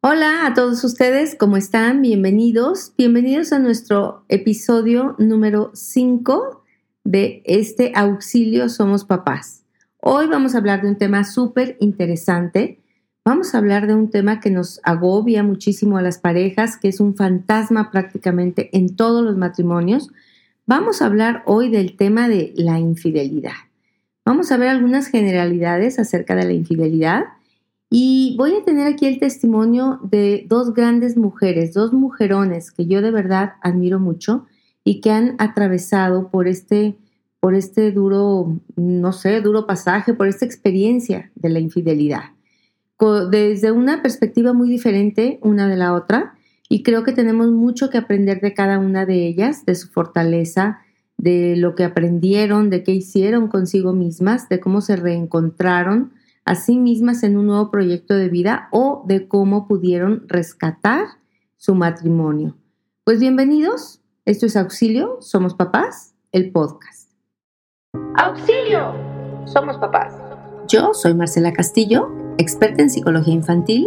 Hola a todos ustedes, ¿cómo están? Bienvenidos. Bienvenidos a nuestro episodio número 5 de este auxilio Somos Papás. Hoy vamos a hablar de un tema súper interesante. Vamos a hablar de un tema que nos agobia muchísimo a las parejas, que es un fantasma prácticamente en todos los matrimonios. Vamos a hablar hoy del tema de la infidelidad. Vamos a ver algunas generalidades acerca de la infidelidad y voy a tener aquí el testimonio de dos grandes mujeres, dos mujerones que yo de verdad admiro mucho y que han atravesado por este, por este duro, no sé, duro pasaje, por esta experiencia de la infidelidad. Desde una perspectiva muy diferente una de la otra y creo que tenemos mucho que aprender de cada una de ellas, de su fortaleza, de lo que aprendieron, de qué hicieron consigo mismas, de cómo se reencontraron a sí mismas en un nuevo proyecto de vida o de cómo pudieron rescatar su matrimonio. Pues bienvenidos, esto es Auxilio, Somos Papás, el podcast. Auxilio, Somos Papás. Yo soy Marcela Castillo, experta en psicología infantil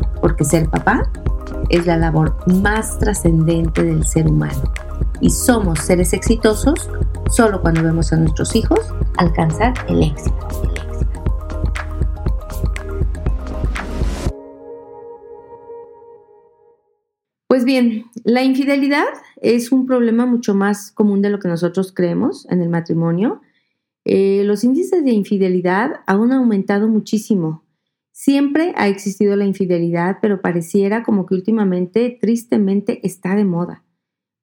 Porque ser papá es la labor más trascendente del ser humano. Y somos seres exitosos solo cuando vemos a nuestros hijos alcanzar el éxito. Pues bien, la infidelidad es un problema mucho más común de lo que nosotros creemos en el matrimonio. Eh, los índices de infidelidad han aumentado muchísimo Siempre ha existido la infidelidad, pero pareciera como que últimamente, tristemente, está de moda.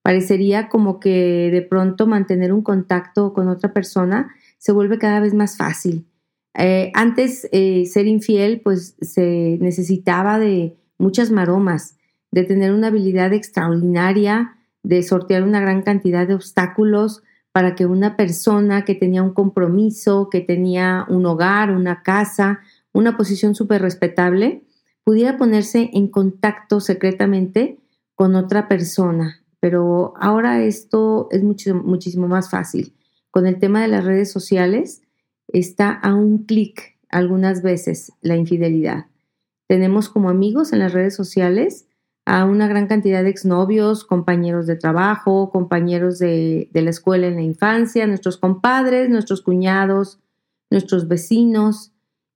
Parecería como que de pronto mantener un contacto con otra persona se vuelve cada vez más fácil. Eh, antes eh, ser infiel pues se necesitaba de muchas maromas, de tener una habilidad extraordinaria, de sortear una gran cantidad de obstáculos para que una persona que tenía un compromiso, que tenía un hogar, una casa, una posición súper respetable, pudiera ponerse en contacto secretamente con otra persona. Pero ahora esto es muchísimo más fácil. Con el tema de las redes sociales está a un clic algunas veces la infidelidad. Tenemos como amigos en las redes sociales a una gran cantidad de exnovios, compañeros de trabajo, compañeros de, de la escuela en la infancia, nuestros compadres, nuestros cuñados, nuestros vecinos,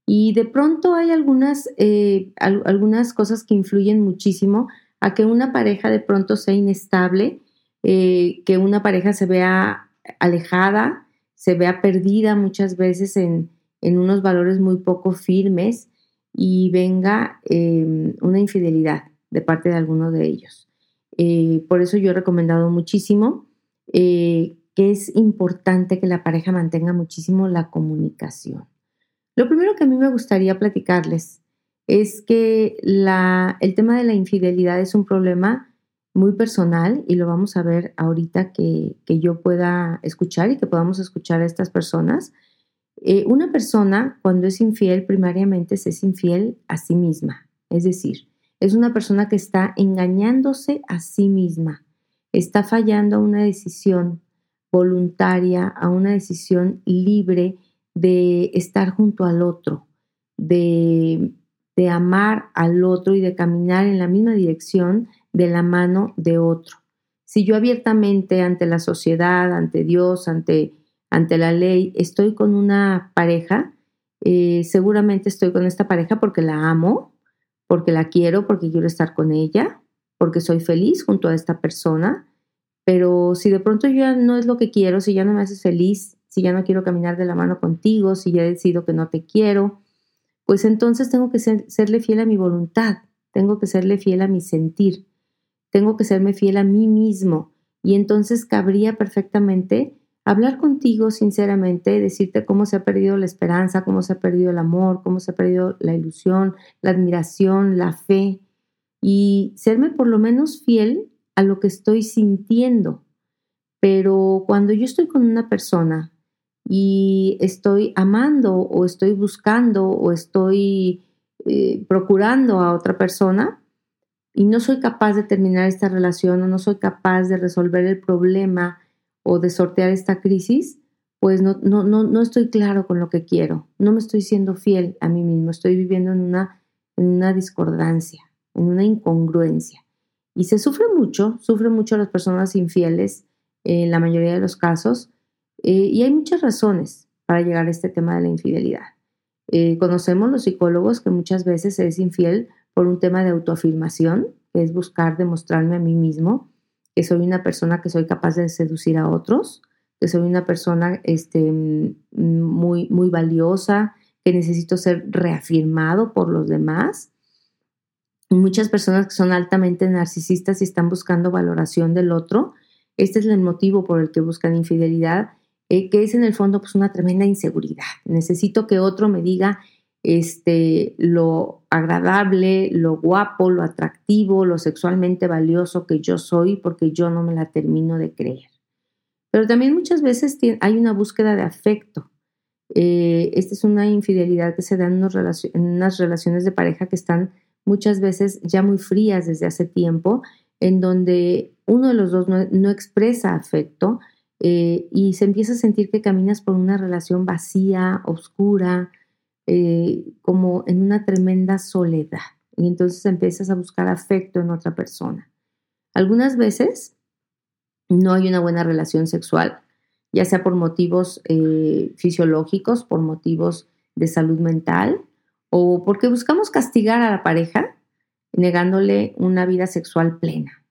y de pronto hay algunas, eh, algunas cosas que influyen muchísimo a que una pareja de pronto sea inestable, eh, que una pareja se vea alejada, se vea perdida muchas veces en, unos valores muy poco firmes y venga em, una infidelidad de parte de alguno de ellos. Eh, por eso yo he recomendado muchísimo que es importante que la pareja mantenga muchísimo la comunicación. Lo primero que a mí me gustaría platicarles es que el tema de la infidelidad es un problema muy personal y lo vamos a ver ahorita que, yo pueda escuchar y que podamos escuchar a estas personas. Eh, una persona cuando es infiel primariamente se es infiel a sí misma, es decir, es una persona que está engañándose a sí misma, está fallando a una decisión voluntaria, a una decisión libre de estar junto al otro, de, de amar al otro y de caminar en la misma dirección de la mano de otro. Si yo abiertamente ante la sociedad, ante Dios, ante, ante la ley, estoy con una pareja, eh, seguramente estoy con esta pareja porque la amo, porque la quiero, porque quiero estar con ella, porque soy feliz junto a esta persona. Pero si de pronto ya no es lo que quiero, si ya no me haces feliz, si ya no quiero caminar de la mano contigo, si ya decido que no te quiero, pues entonces tengo que serle fiel a mi voluntad, tengo que serle fiel a mi sentir, tengo que serme fiel a mí mismo. Y entonces cabría perfectamente hablar contigo sinceramente, decirte cómo se ha perdido la esperanza, cómo se ha perdido el amor, cómo se ha perdido la ilusión, la admiración, la fe. y serme por lo menos fiel a lo que estoy sintiendo. Pero cuando yo estoy con una persona y estoy amando o estoy buscando o estoy eh, procurando a otra persona y no soy capaz de terminar esta relación o no soy capaz de resolver el problema o de sortear esta crisis, pues no, no, no, no estoy claro con lo que quiero, no me estoy siendo fiel a mí mismo, estoy viviendo en una, en una discordancia, en una incongruencia. Y se sufre mucho, sufren mucho las personas infieles en la mayoría de los casos, eh, y hay muchas razones para llegar a este tema de la infidelidad. Eh, conocemos los psicólogos que muchas veces es infiel por un tema de autoafirmación, que es buscar demostrarme a mí mismo que soy una persona que soy capaz de seducir a otros, que soy una persona este, muy, muy valiosa, que necesito ser reafirmado por los demás. Muchas personas que son altamente narcisistas y están buscando valoración del otro. Este es el motivo por el que buscan infidelidad, eh, que es en el fondo pues, una tremenda inseguridad. Necesito que otro me diga este, lo agradable, lo guapo, lo atractivo, lo sexualmente valioso que yo soy porque yo no me la termino de creer. Pero también muchas veces hay una búsqueda de afecto. Eh, esta es una infidelidad que se da en, unas relaciones de pareja que están muchas veces ya muy frías desde hace tiempo, en donde uno de los dos no, expresa afecto eh, y se empieza a sentir que caminas por una relación vacía, oscura, eh, como en una tremenda soledad. Y entonces empiezas a buscar afecto en otra persona. Algunas veces no hay una buena relación sexual, ya sea por motivos eh, fisiológicos, por motivos de salud mental o porque buscamos castigar a la pareja negándole una vida sexual plena.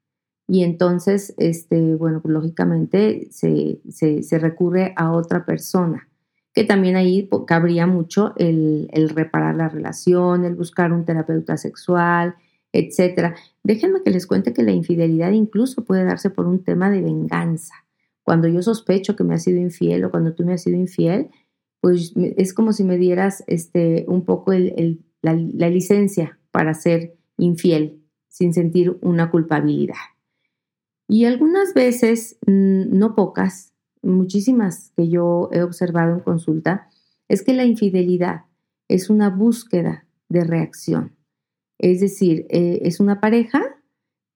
Y entonces, este, bueno, pues lógicamente se, se recurre a otra persona que también ahí cabría mucho el, reparar la relación, el buscar un terapeuta sexual, etcétera. Déjenme que les cuente que la infidelidad incluso puede darse por un tema de venganza. Cuando yo sospecho que me has sido infiel o cuando tú me has sido infiel, pues es como si me dieras este, un poco la, la licencia para ser infiel sin sentir una culpabilidad. Y algunas veces, mm, no pocas, muchísimas que yo he observado en consulta, es que la infidelidad es una búsqueda de reacción. Es decir, eh, es una pareja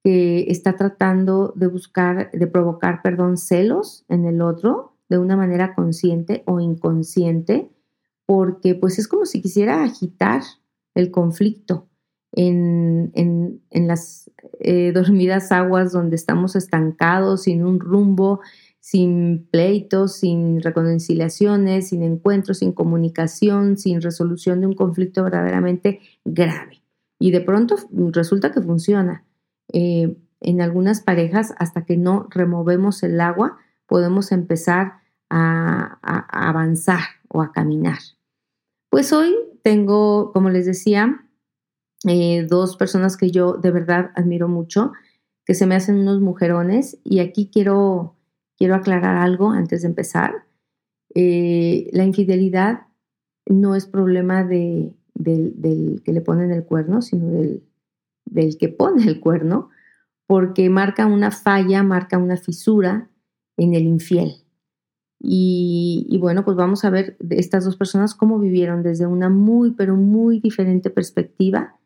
que está tratando de buscar, de provocar, perdón, celos en el otro de una manera consciente o inconsciente, porque pues es como si quisiera agitar el conflicto en, las eh, dormidas aguas donde estamos estancados, sin un rumbo, sin pleitos, sin reconciliaciones, sin encuentros, sin comunicación, sin resolución de un conflicto verdaderamente grave. Y de pronto resulta que funciona. Eh, en algunas parejas, hasta que no removemos el agua, podemos empezar a, avanzar o a caminar. Pues hoy tengo, como les decía, eh, dos personas que yo de verdad admiro mucho, que se me hacen unos mujerones y aquí quiero quiero aclarar algo antes de empezar. Eh, la infidelidad no es problema de, del, que le ponen el cuerno, sino del, del que pone el cuerno, porque marca una falla, marca una fisura en el infiel. Y, bueno, pues vamos a ver estas dos personas cómo vivieron desde una muy, pero muy diferente perspectiva,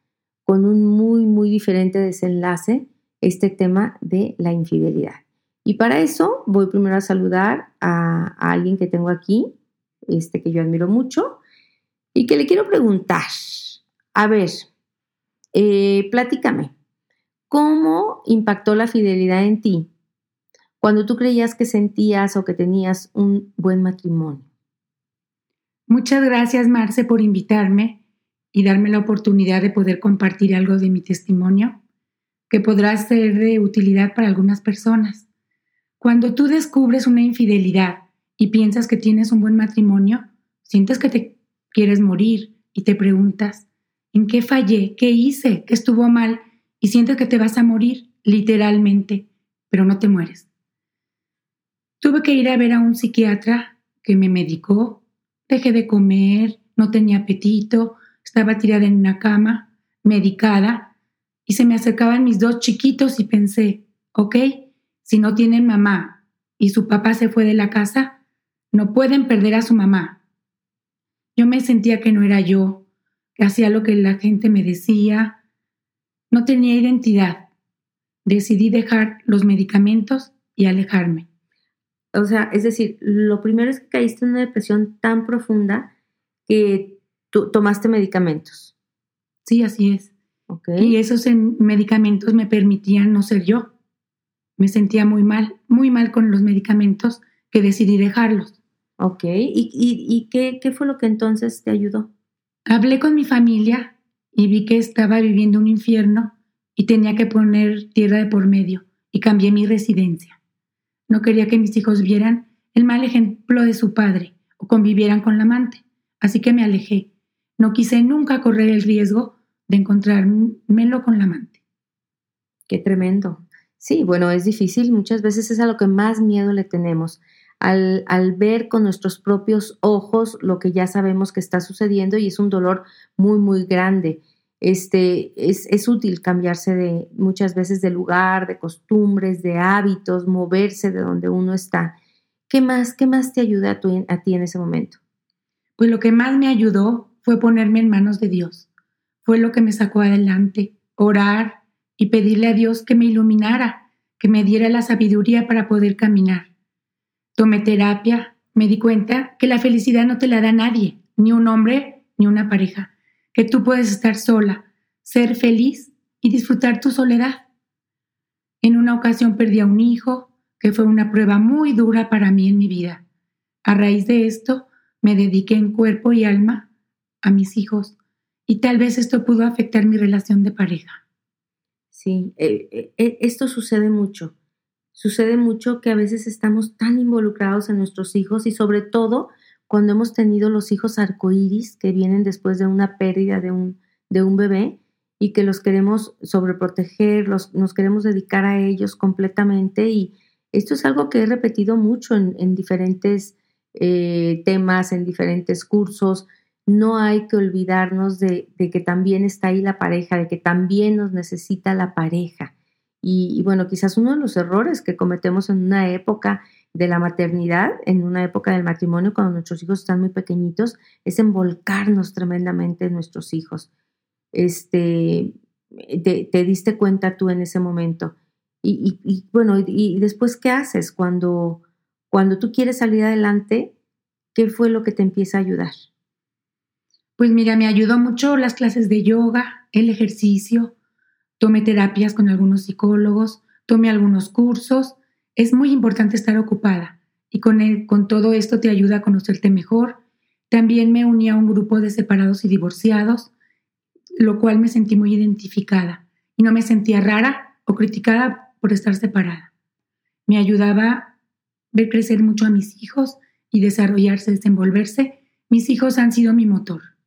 con un muy, muy diferente desenlace, este tema de la infidelidad. Y para eso voy primero a saludar a, alguien que tengo aquí, este que yo admiro mucho, y que le quiero preguntar, a ver, eh, platícame, ¿cómo impactó la fidelidad en ti cuando tú creías que sentías o que tenías un buen matrimonio? Muchas gracias, Marce, por invitarme y darme la oportunidad de poder compartir algo de mi testimonio que podrá ser de utilidad para algunas personas. Cuando tú descubres una infidelidad y piensas que tienes un buen matrimonio, sientes que te quieres morir y te preguntas, ¿en qué fallé? ¿Qué hice? ¿Qué estuvo mal? Y sientes que te vas a morir, literalmente, pero no te mueres. Tuve que ir a ver a un psiquiatra que me medicó, dejé de comer, no tenía apetito, estaba tirada en una cama, medicada, y se me acercaban mis dos chiquitos y pensé, ok, si no tienen mamá y su papá se fue de la casa, no pueden perder a su mamá. Yo me sentía que no era yo, que hacía lo que la gente me decía, no tenía identidad. Decidí dejar los medicamentos y alejarme. O sea, es decir, lo primero es que caíste en una depresión tan profunda que tú tomaste medicamentos. Sí, así es. Y esos medicamentos me permitían no ser yo. Me sentía muy mal, muy mal con los medicamentos que decidí dejarlos. Ok, ¿y, y, qué, qué fue lo que entonces te ayudó? Hablé con mi familia y vi que estaba viviendo un infierno y tenía que poner tierra de por medio y cambié mi residencia. No quería que mis hijos vieran el mal ejemplo de su padre o convivieran con la amante, así que me alejé. No quise nunca correr el riesgo de encontrármelo con la amante. Qué tremendo. Sí, bueno, es difícil, muchas veces es a lo que más miedo le tenemos, al, al, ver con nuestros propios ojos lo que ya sabemos que está sucediendo y es un dolor muy, muy grande. Este, es, es útil cambiarse de muchas veces de lugar, de costumbres, de hábitos, moverse de donde uno está. ¿Qué más, qué más te ayuda a, a ti en ese momento? Pues lo que más me ayudó fue ponerme en manos de Dios. Fue lo que me sacó adelante, orar y pedirle a Dios que me iluminara, que me diera la sabiduría para poder caminar. Tomé terapia, me di cuenta que la felicidad no te la da nadie, ni un hombre ni una pareja que tú puedes estar sola, ser feliz y disfrutar tu soledad. En una ocasión perdí a un hijo, que fue una prueba muy dura para mí en mi vida. A raíz de esto, me dediqué en cuerpo y alma a mis hijos y tal vez esto pudo afectar mi relación de pareja. Sí, eh, eh, esto sucede mucho. Sucede mucho que a veces estamos tan involucrados en nuestros hijos y sobre todo cuando hemos tenido los hijos arcoíris que vienen después de una pérdida de un, de un bebé y que los queremos sobreproteger, los, nos queremos dedicar a ellos completamente y esto es algo que he repetido mucho en, diferentes eh, temas, en diferentes cursos. No hay que olvidarnos de, que también está ahí la pareja, de que también nos necesita la pareja. Y, y bueno, quizás uno de los errores que cometemos en una época de la maternidad, en una época del matrimonio, cuando nuestros hijos están muy pequeñitos, es envolcarnos tremendamente en nuestros hijos. Este, te, diste cuenta tú en ese momento. Y, bueno, y, después, ¿qué haces cuando, cuando tú quieres salir adelante? ¿Qué fue lo que te empieza a ayudar? Pues mira, me ayudó mucho las clases de yoga, el ejercicio, tomé terapias con algunos psicólogos, tomé algunos cursos es muy importante estar ocupada y con, con todo esto te ayuda a conocerte mejor. También me uní a un grupo de separados y divorciados, lo cual me sentí muy identificada y no me sentía rara o criticada por estar separada. Me ayudaba a ver crecer mucho a mis hijos y desarrollarse, desenvolverse. Mis hijos han sido mi motor.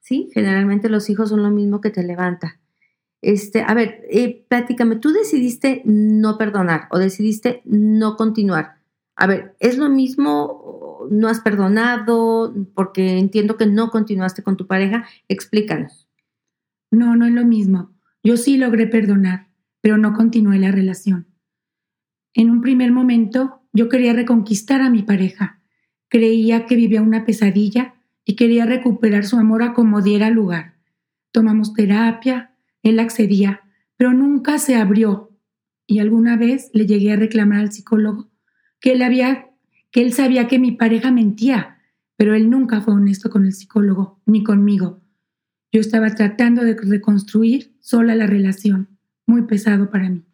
Sí, generalmente los hijos son lo mismo que te levanta. Este, a ver, eh, platícame, tú decidiste no perdonar o decidiste no continuar. A ver, ¿es lo mismo? ¿No has perdonado? Porque entiendo que no continuaste con tu pareja. Explícanos. No, no es lo mismo. Yo sí logré perdonar, pero no continué la relación. En un primer momento, yo quería reconquistar a mi pareja. Creía que vivía una pesadilla y quería recuperar su amor a como diera lugar. Tomamos terapia, él accedía, pero nunca se abrió. Y alguna vez le llegué a reclamar al psicólogo que él había que él sabía que mi pareja mentía, pero él nunca fue honesto con el psicólogo ni conmigo. Yo estaba tratando de reconstruir sola la relación, muy pesado para mí.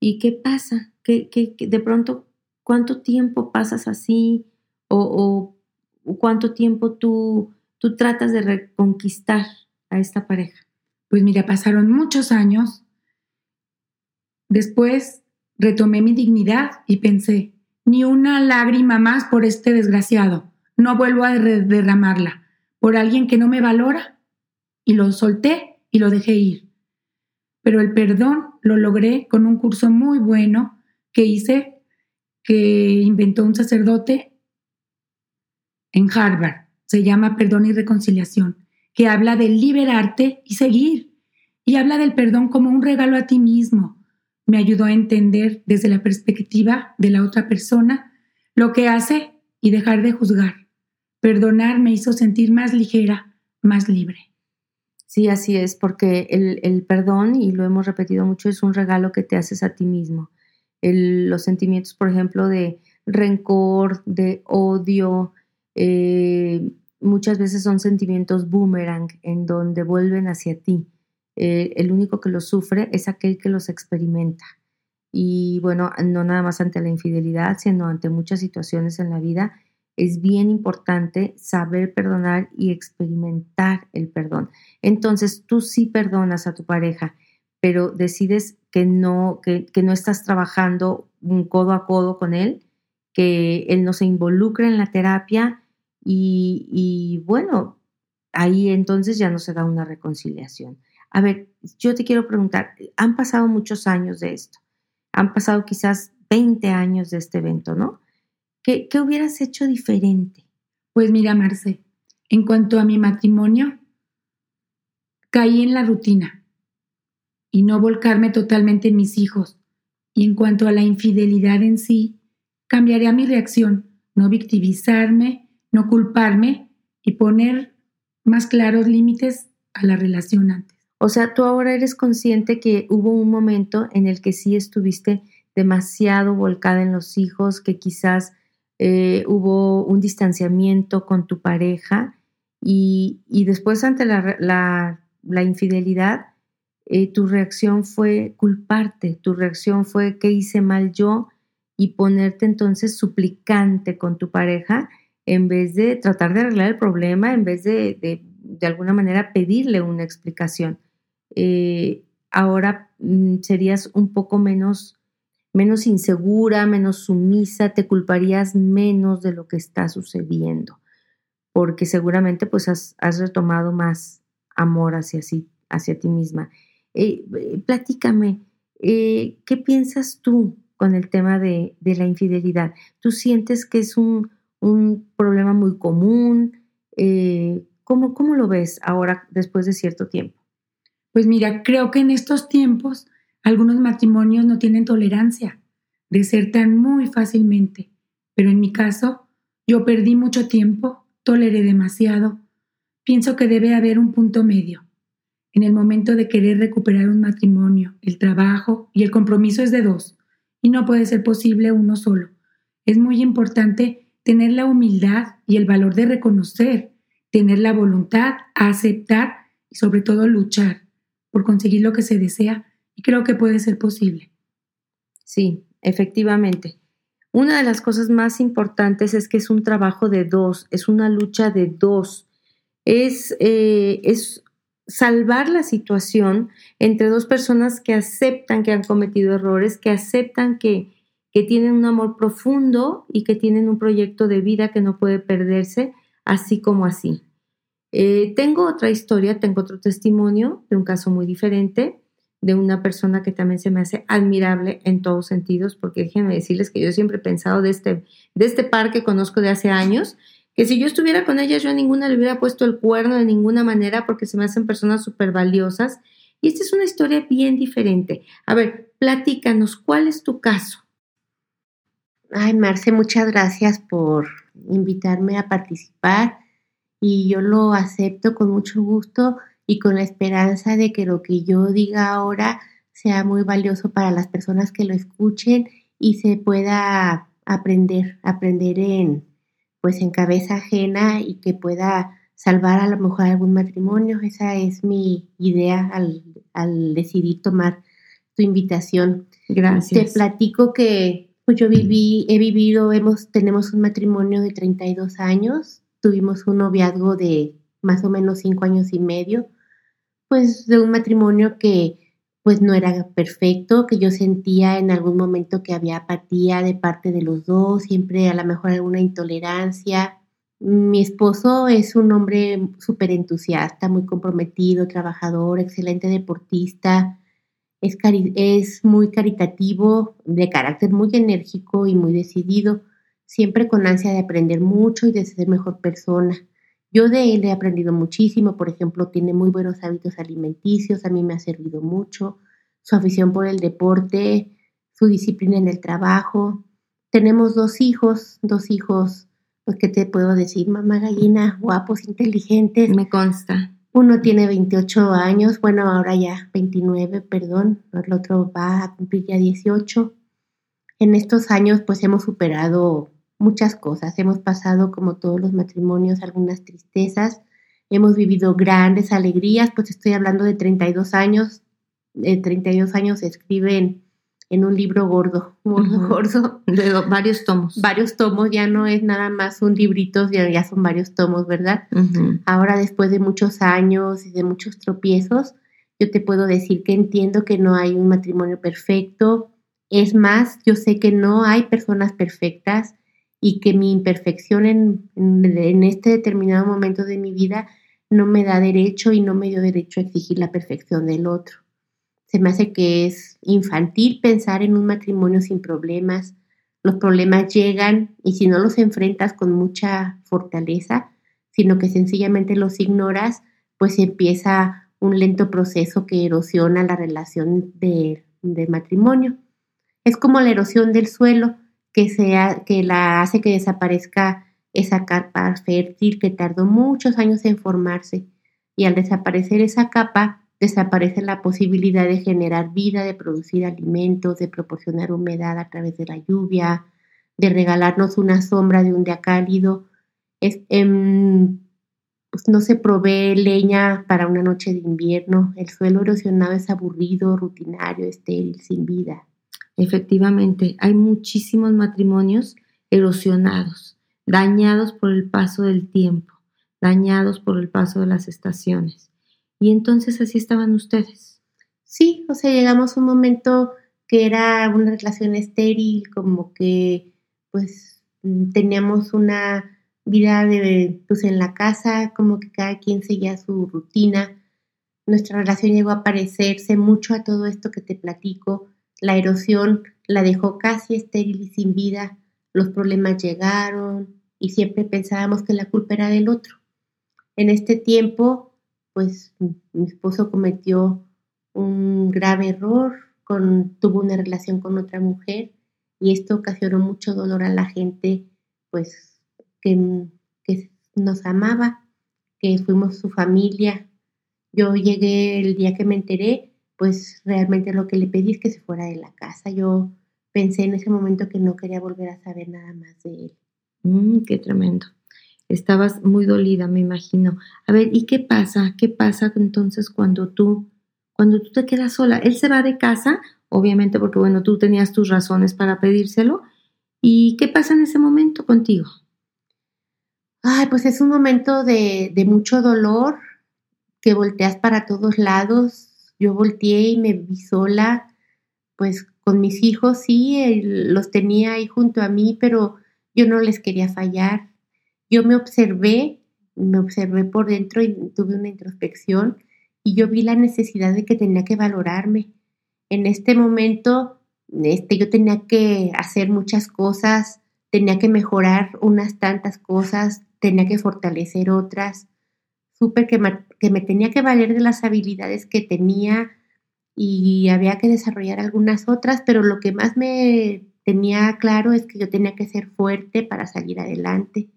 ¿Y qué pasa? ¿Qué, de pronto, cuánto tiempo pasas así? ¿O, cuánto tiempo tú, tú tratas de reconquistar a esta pareja? Pues mira, pasaron muchos años. Después retomé mi dignidad y pensé, ni una lágrima más por este desgraciado. No vuelvo a derramarla por alguien que no me valora. Y lo solté y lo dejé ir. Pero el perdón lo logré con un curso muy bueno que hice, que inventó un sacerdote en Harvard. Se llama Perdón y Reconciliación que habla de liberarte y seguir, y habla del perdón como un regalo a ti mismo. Me ayudó a entender desde la perspectiva de la otra persona lo que hace y dejar de juzgar. Perdonar me hizo sentir más ligera, más libre. Sí, así es, porque el, perdón, y lo hemos repetido mucho, es un regalo que te haces a ti mismo. los sentimientos, por ejemplo, de rencor, de odio, eh, muchas veces son sentimientos boomerang en donde vuelven hacia ti. Eh, el único que los sufre es aquel que los experimenta. Y bueno, no nada más ante la infidelidad, sino ante muchas situaciones en la vida, es bien importante saber perdonar y experimentar el perdón. Entonces, tú sí perdonas a tu pareja, pero decides que no, que, que no estás trabajando un codo a codo con él, que él no se involucra en la terapia y, bueno, ahí entonces ya no se da una reconciliación. A ver, yo te quiero preguntar, han pasado muchos años de esto, han pasado quizás 20 años de este evento, ¿no? ¿Qué, qué hubieras hecho diferente? Pues mira, Marce, en cuanto a mi matrimonio, caí en la rutina y no volcarme totalmente en mis hijos. Y en cuanto a la infidelidad en sí, cambiaría mi reacción, no victimizarme, no culparme y poner más claros límites a la relación antes. O sea, tú ahora eres consciente que hubo un momento en el que sí estuviste demasiado volcada en los hijos, que quizás eh, hubo un distanciamiento con tu pareja y, después ante la, infidelidad, eh, tu reacción fue culparte, tu reacción fue que hice mal yo y ponerte entonces suplicante con tu pareja en vez de tratar de arreglar el problema, en vez de de, alguna manera pedirle una explicación. Eh, ahora mm, serías un poco menos, menos insegura, menos sumisa, te culparías menos de lo que está sucediendo, porque seguramente pues has, retomado más amor hacia, sí, hacia ti misma. Eh, eh, platícame, ¿qué piensas tú con el tema de, la infidelidad? ¿Tú sientes que es un, problema muy común? Eh, ¿cómo, ¿Cómo lo ves ahora después de cierto tiempo? Pues mira, creo que en estos tiempos algunos matrimonios no tienen tolerancia de ser tan muy fácilmente, pero en mi caso yo perdí mucho tiempo, toleré demasiado. Pienso que debe haber un punto medio. En el momento de querer recuperar un matrimonio, el trabajo y el compromiso es de dos y no puede ser posible uno solo. Es muy importante tener la humildad y el valor de reconocer, tener la voluntad, aceptar y sobre todo luchar por conseguir lo que se desea y creo que puede ser posible. Sí, efectivamente. Una de las cosas más importantes es que es un trabajo de dos, es una lucha de dos. Es, eh, es salvar la situación entre dos personas que aceptan que han cometido errores, que aceptan que, tienen un amor profundo y que tienen un proyecto de vida que no puede perderse, así como así. Eh, tengo otra historia, tengo otro testimonio de un caso muy diferente, de una persona que también se me hace admirable en todos sentidos, porque déjenme decirles que yo siempre he pensado de este, de este par que conozco de hace años, que si yo estuviera con ellas, yo a ninguna le hubiera puesto el cuerno de ninguna manera porque se me hacen personas súper valiosas. Y esta es una historia bien diferente. A ver, platícanos, ¿cuál es tu caso? Ay, Marce, muchas gracias por invitarme a participar y yo lo acepto con mucho gusto y con la esperanza de que lo que yo diga ahora sea muy valioso para las personas que lo escuchen y se pueda aprender, aprender en, pues en cabeza ajena y que pueda salvar a lo mejor algún matrimonio. Esa es mi idea al, decidir tomar tu invitación. Gracias. Te platico que pues yo viví, he vivido, hemos, tenemos un matrimonio de 32 años, tuvimos un noviazgo de más o menos cinco años y medio, pues de un matrimonio que pues no era perfecto, que yo sentía en algún momento que había apatía de parte de los dos, siempre a lo mejor alguna intolerancia. Mi esposo es un hombre súper entusiasta, muy comprometido, trabajador, excelente deportista, es, es muy caritativo, de carácter muy enérgico y muy decidido, siempre con ansia de aprender mucho y de ser mejor persona. Yo de él he aprendido muchísimo, por ejemplo, tiene muy buenos hábitos alimenticios, a mí me ha servido mucho, su afición por el deporte, su disciplina en el trabajo. Tenemos dos hijos, dos hijos, pues, ¿qué te puedo decir? Mamá gallina, guapos, inteligentes. Me consta. Uno tiene 28 años, bueno, ahora ya 29, perdón, el otro va a cumplir ya 18. En estos años, pues hemos superado muchas cosas. Hemos pasado, como todos los matrimonios, algunas tristezas. Hemos vivido grandes alegrías, pues estoy hablando de 32 años. De 32 años se escriben en un libro gordo, gordo, gordo. De varios tomos. Varios tomos, ya no es nada más un librito, ya, ya son varios tomos, ¿verdad? Ahora, después de muchos años y de muchos tropiezos, yo te puedo decir que entiendo que no hay un matrimonio perfecto. Es más, yo sé que no hay personas perfectas y que mi imperfección en, en, este determinado momento de mi vida no me da derecho y no me dio derecho a exigir la perfección del otro. Se me hace que es infantil pensar en un matrimonio sin problemas. Los problemas llegan y si no los enfrentas con mucha fortaleza, sino que sencillamente los ignoras, pues empieza un lento proceso que erosiona la relación de, de matrimonio. Es como la erosión del suelo que, sea, que la hace que desaparezca esa capa fértil que tardó muchos años en formarse. Y al desaparecer esa capa, desaparece la posibilidad de generar vida, de producir alimentos, de proporcionar humedad a través de la lluvia, de regalarnos una sombra de un día cálido. Es, em, pues no se provee leña para una noche de invierno. El suelo erosionado es aburrido, rutinario, estéril, sin vida. Efectivamente, hay muchísimos matrimonios erosionados, dañados por el paso del tiempo, dañados por el paso de las estaciones. Y entonces así estaban ustedes. Sí, o sea, llegamos a un momento que era una relación estéril, como que pues teníamos una vida de pues en la casa, como que cada quien seguía su rutina. Nuestra relación llegó a parecerse mucho a todo esto que te platico, la erosión la dejó casi estéril y sin vida, los problemas llegaron y siempre pensábamos que la culpa era del otro. En este tiempo, pues mi esposo cometió un grave error, tuvo una relación con otra mujer y esto ocasionó mucho dolor a la gente, pues que, que nos amaba, que fuimos su familia. Yo llegué el día que me enteré pues realmente lo que le pedí es que se fuera de la casa. Yo pensé en ese momento que no quería volver a saber nada más de él. Mm, qué tremendo. Estabas muy dolida, me imagino. A ver, ¿y qué pasa? ¿Qué pasa entonces cuando tú, cuando tú te quedas sola? Él se va de casa, obviamente porque, bueno, tú tenías tus razones para pedírselo. ¿Y qué pasa en ese momento contigo? Ay, pues es un momento de, de mucho dolor, que volteas para todos lados, yo volteé y me vi sola, pues con mis hijos, sí, los tenía ahí junto a mí, pero yo no les quería fallar. Yo me observé, me observé por dentro y tuve una introspección y yo vi la necesidad de que tenía que valorarme. En este momento, este, yo tenía que hacer muchas cosas, tenía que mejorar unas tantas cosas, tenía que fortalecer otras supe que me, que me tenía que valer de las habilidades que tenía y había que desarrollar algunas otras, pero lo que más me tenía claro es que yo tenía que ser fuerte para salir adelante.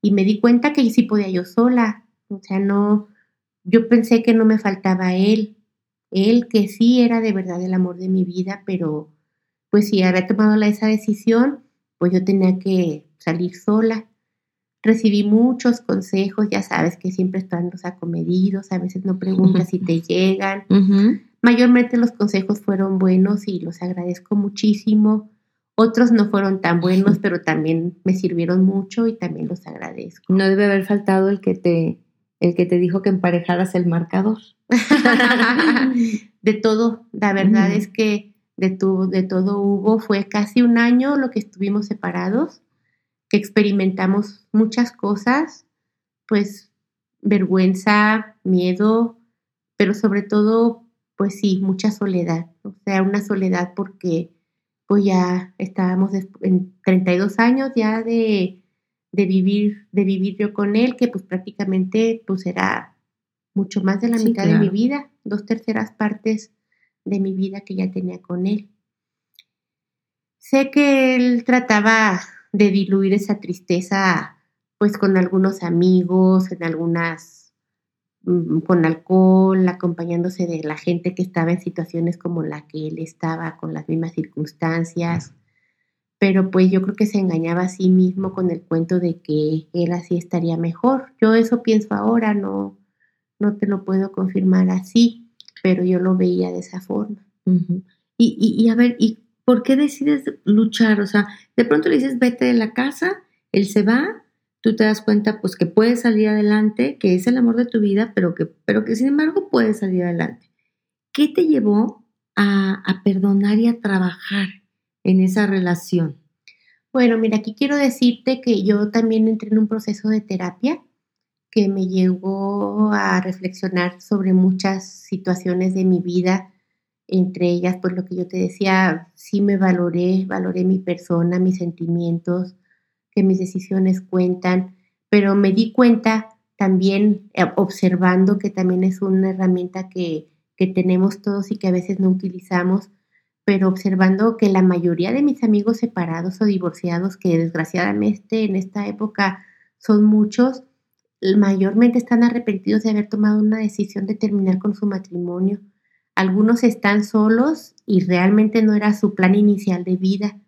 Y me di cuenta que sí podía yo sola. O sea, no, yo pensé que no me faltaba él. Él que sí era de verdad el amor de mi vida, pero pues si había tomado esa decisión, pues yo tenía que salir sola. Recibí muchos consejos, ya sabes que siempre están los acomedidos, a veces no preguntas si te llegan. Mayormente los consejos fueron buenos y los agradezco muchísimo. Otros no fueron tan buenos, pero también me sirvieron mucho y también los agradezco. No debe haber faltado el que te, el que te dijo que emparejaras el marcador. de todo, la verdad es que de, tu, de todo hubo, fue casi un año lo que estuvimos separados experimentamos muchas cosas, pues vergüenza, miedo, pero sobre todo, pues sí, mucha soledad, o sea, una soledad porque pues ya estábamos en 32 años ya de, de vivir, de vivir yo con él, que pues prácticamente pues era mucho más de la mitad de mi vida, dos terceras partes de mi vida que ya tenía con él. Sé que él trataba de diluir esa tristeza pues con algunos amigos, en algunas mm, con alcohol, acompañándose de la gente que estaba en situaciones como la que él estaba, con las mismas circunstancias pero pues yo creo que se engañaba a sí mismo con el cuento de que él así estaría mejor. Yo eso pienso ahora, no, no te lo puedo confirmar así, pero yo lo veía de esa forma. y, y, a ver, ¿y por qué decides luchar? O sea, de pronto le dices, vete de la casa, él se va, tú te das cuenta pues que puedes salir adelante, que es el amor de tu vida, pero que, pero que sin embargo puedes salir adelante. ¿Qué te llevó a, a perdonar y a trabajar en esa relación? Bueno, mira, aquí quiero decirte que yo también entré en un proceso de terapia que me llevó a reflexionar sobre muchas situaciones de mi vida, entre ellas, pues lo que yo te decía, sí me valoré, valoré mi persona, mis sentimientos, que mis decisiones cuentan, pero me di cuenta también eh, observando que también es una herramienta que, que tenemos todos y que a veces no utilizamos, pero observando que la mayoría de mis amigos separados o divorciados, que desgraciadamente en esta época son muchos, mayormente están arrepentidos de haber tomado una decisión de terminar con su matrimonio. Algunos están solos y realmente no era su plan inicial de vida.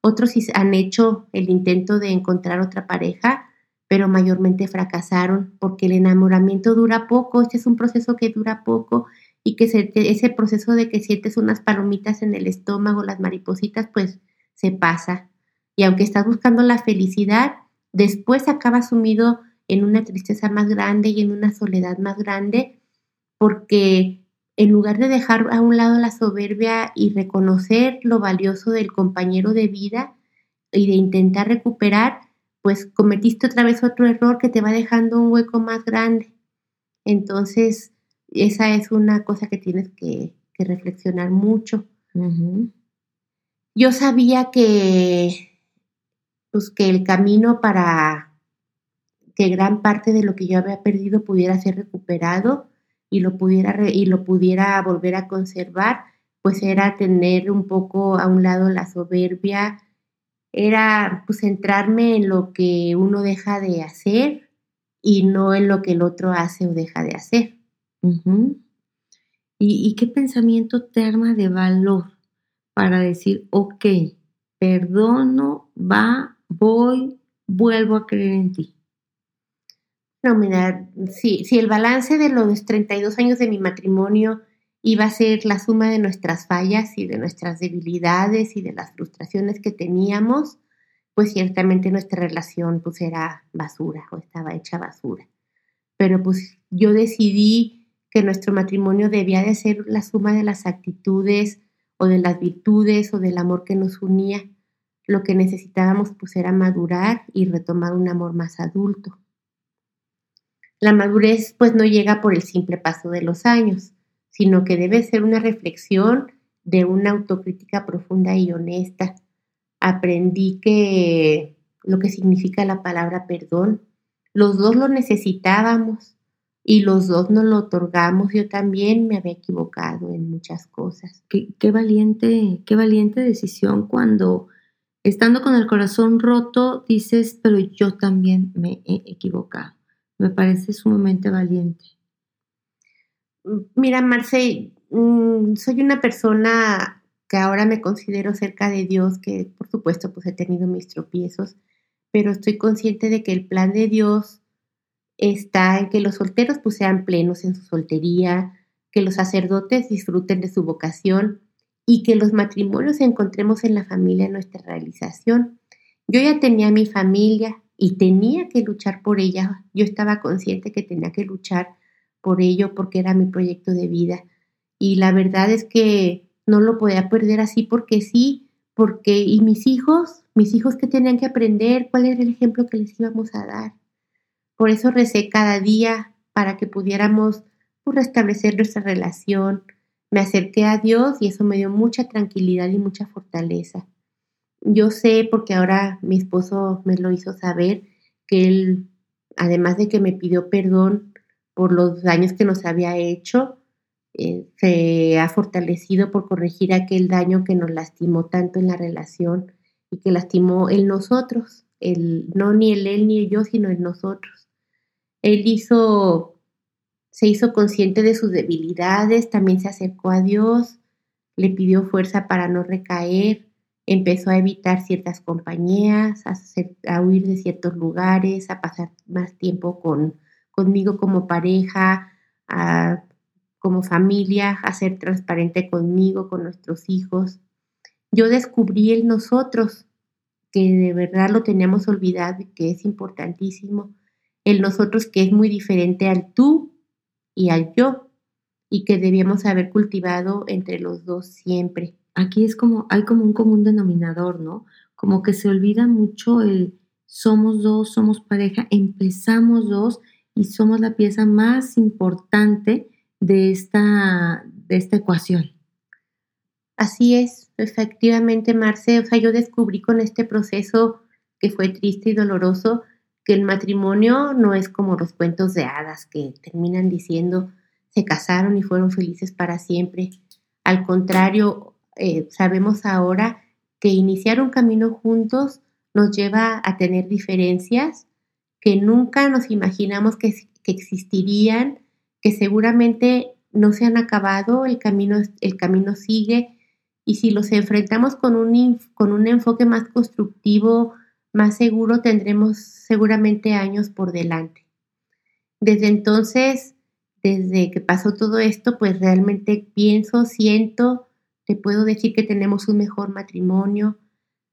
Otros han hecho el intento de encontrar otra pareja, pero mayormente fracasaron porque el enamoramiento dura poco, este es un proceso que dura poco y que ese proceso de que sientes unas palomitas en el estómago, las maripositas, pues se pasa. Y aunque estás buscando la felicidad, después acabas sumido en una tristeza más grande y en una soledad más grande, porque en lugar de dejar a un lado la soberbia y reconocer lo valioso del compañero de vida y de intentar recuperar, pues cometiste otra vez otro error que te va dejando un hueco más grande. Entonces, esa es una cosa que tienes que, reflexionar mucho. Yo sabía que, pues, que el camino para que gran parte de lo que yo había perdido pudiera ser recuperado y lo pudiera, y lo pudiera volver a conservar, pues era tener un poco a un lado la soberbia, era pues centrarme en lo que uno deja de hacer y no en lo que el otro hace o deja de hacer. ¿Y, qué pensamiento te arma de valor para decir, ok, perdono, va, voy, vuelvo a creer en ti? No, mira, si, si el balance de los 32 años de mi matrimonio iba a ser la suma de nuestras fallas y de nuestras debilidades y de las frustraciones que teníamos, pues ciertamente nuestra relación pues era basura o estaba hecha basura. Pero pues yo decidí que nuestro matrimonio debía de ser la suma de las actitudes o de las virtudes o del amor que nos unía. Lo que necesitábamos pues era madurar y retomar un amor más adulto. La madurez pues no llega por el simple paso de los años, sino que debe ser una reflexión de una autocrítica profunda y honesta. Aprendí que lo que significa la palabra perdón, los dos lo necesitábamos y los dos nos lo otorgamos. Yo también me había equivocado en muchas cosas. Qué, valiente, qué valiente decisión cuando estando con el corazón roto dices, pero yo también me he equivocado. Me parece sumamente valiente. Mira, Marce, mm, soy una persona que ahora me considero cerca de Dios, que por supuesto pues he tenido mis tropiezos, pero estoy consciente de que el plan de Dios está en que los solteros pues sean plenos en su soltería, que los sacerdotes disfruten de su vocación y que los matrimonios encontremos en la familia nuestra realización. Yo ya tenía mi familia y tenía que luchar por ella. Yo estaba consciente que tenía que luchar por ello porque era mi proyecto de vida. Y la verdad es que no lo podía perder así porque sí, porque y mis hijos, mis hijos que tenían que aprender, cuál era el ejemplo que les íbamos a dar. Por eso recé cada día para que pudiéramos pues, restablecer nuestra relación. Me acerqué a Dios y eso me dio mucha tranquilidad y mucha fortaleza. Yo sé, porque ahora mi esposo me lo hizo saber, que él, además de que me pidió perdón por los daños que nos había hecho, eh, se ha fortalecido por corregir aquel daño que nos lastimó tanto en la relación y que lastimó en nosotros, el, no ni el él ni el yo, sino en nosotros. Él hizo, se hizo consciente de sus debilidades, también se acercó a Dios, le pidió fuerza para no recaer, empezó a evitar ciertas compañías, a, huir de ciertos lugares, a pasar más tiempo con, conmigo como pareja, como familia, a ser transparente conmigo, con nuestros hijos. Yo descubrí el nosotros, que de verdad lo teníamos olvidado y que es importantísimo, el nosotros que es muy diferente al tú y al yo, y que debíamos haber cultivado entre los dos siempre aquí es como, hay como un común denominador, ¿no? Como que se olvida mucho el somos dos, somos pareja, empezamos dos y somos la pieza más importante de esta, de esta ecuación. Así es, efectivamente, Marce. O sea, yo descubrí con este proceso que fue triste y doloroso que el matrimonio no es como los cuentos de hadas que terminan diciendo se casaron y fueron felices para siempre. Al contrario, eh, sabemos ahora que iniciar un camino juntos nos lleva a tener diferencias que nunca nos imaginamos que, existirían, que seguramente no se han acabado, el camino, el camino sigue y si los enfrentamos con un, con un enfoque más constructivo, más seguro, tendremos seguramente años por delante. Desde entonces, desde que pasó todo esto, pues realmente pienso, siento te puedo decir que tenemos un mejor matrimonio.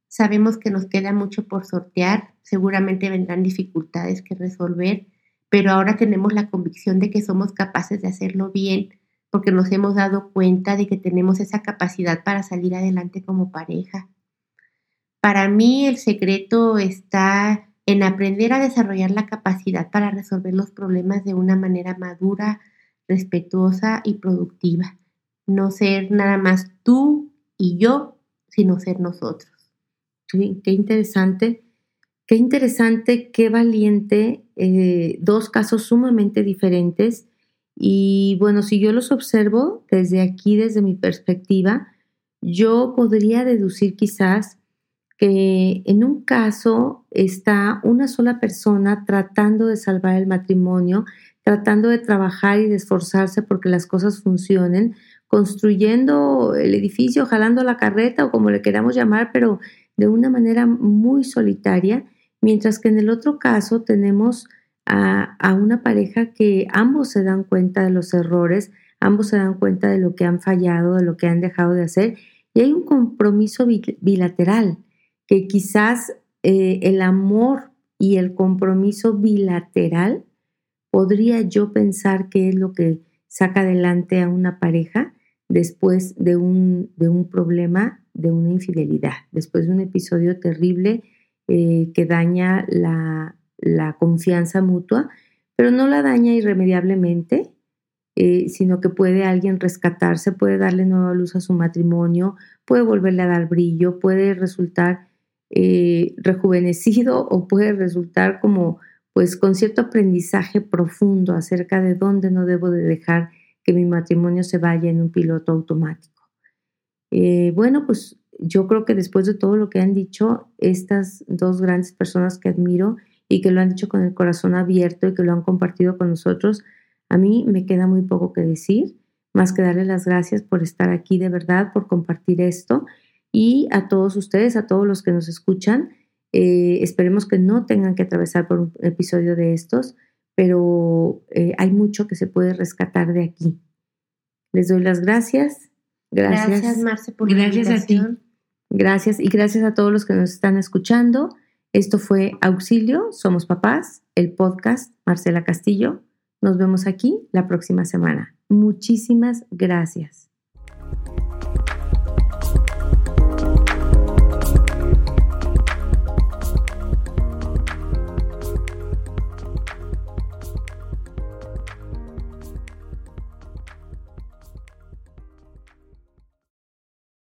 Sabemos que nos queda mucho por sortear, seguramente vendrán dificultades que resolver, pero ahora tenemos la convicción de que somos capaces de hacerlo bien porque nos hemos dado cuenta de que tenemos esa capacidad para salir adelante como pareja. Para mí el secreto está en aprender a desarrollar la capacidad para resolver los problemas de una manera madura, respetuosa y productiva no ser nada más tú y yo, sino ser nosotros. Qué interesante, qué interesante, qué valiente, eh, dos casos sumamente diferentes. Y bueno, si yo los observo desde aquí, desde mi perspectiva, yo podría deducir quizás que en un caso está una sola persona tratando de salvar el matrimonio, tratando de trabajar y de esforzarse porque las cosas funcionen, construyendo el edificio, jalando la carreta o como le queramos llamar, pero de una manera muy solitaria, mientras que en el otro caso tenemos a, una pareja que ambos se dan cuenta de los errores, ambos se dan cuenta de lo que han fallado, de lo que han dejado de hacer, y hay un compromiso bilateral, que quizás eh, el amor y el compromiso bilateral podría yo pensar que es lo que saca adelante a una pareja después de un, de un problema, de una infidelidad, después de un episodio terrible eh, que daña la, confianza mutua, pero no la daña irremediablemente, eh, sino que puede alguien rescatarse, puede darle nueva luz a su matrimonio, puede volverle a dar brillo, puede resultar eh, rejuvenecido o puede resultar como pues con cierto aprendizaje profundo acerca de dónde no debo de dejar que mi matrimonio se vaya en un piloto automático. Eh, bueno, pues yo creo que después de todo lo que han dicho estas dos grandes personas que admiro y que lo han dicho con el corazón abierto y que lo han compartido con nosotros, a mí me queda muy poco que decir, más que darles las gracias por estar aquí de verdad, por compartir esto y a todos ustedes, a todos los que nos escuchan. Eh, esperemos que no tengan que atravesar por un episodio de estos pero eh, hay mucho que se puede rescatar de aquí. Les doy las gracias. Gracias, gracias Marce, por gracias a ti. Gracias y gracias a todos los que nos están escuchando. Esto fue Auxilio, Somos Papás, el podcast Marcela Castillo. Nos vemos aquí la próxima semana. Muchísimas gracias.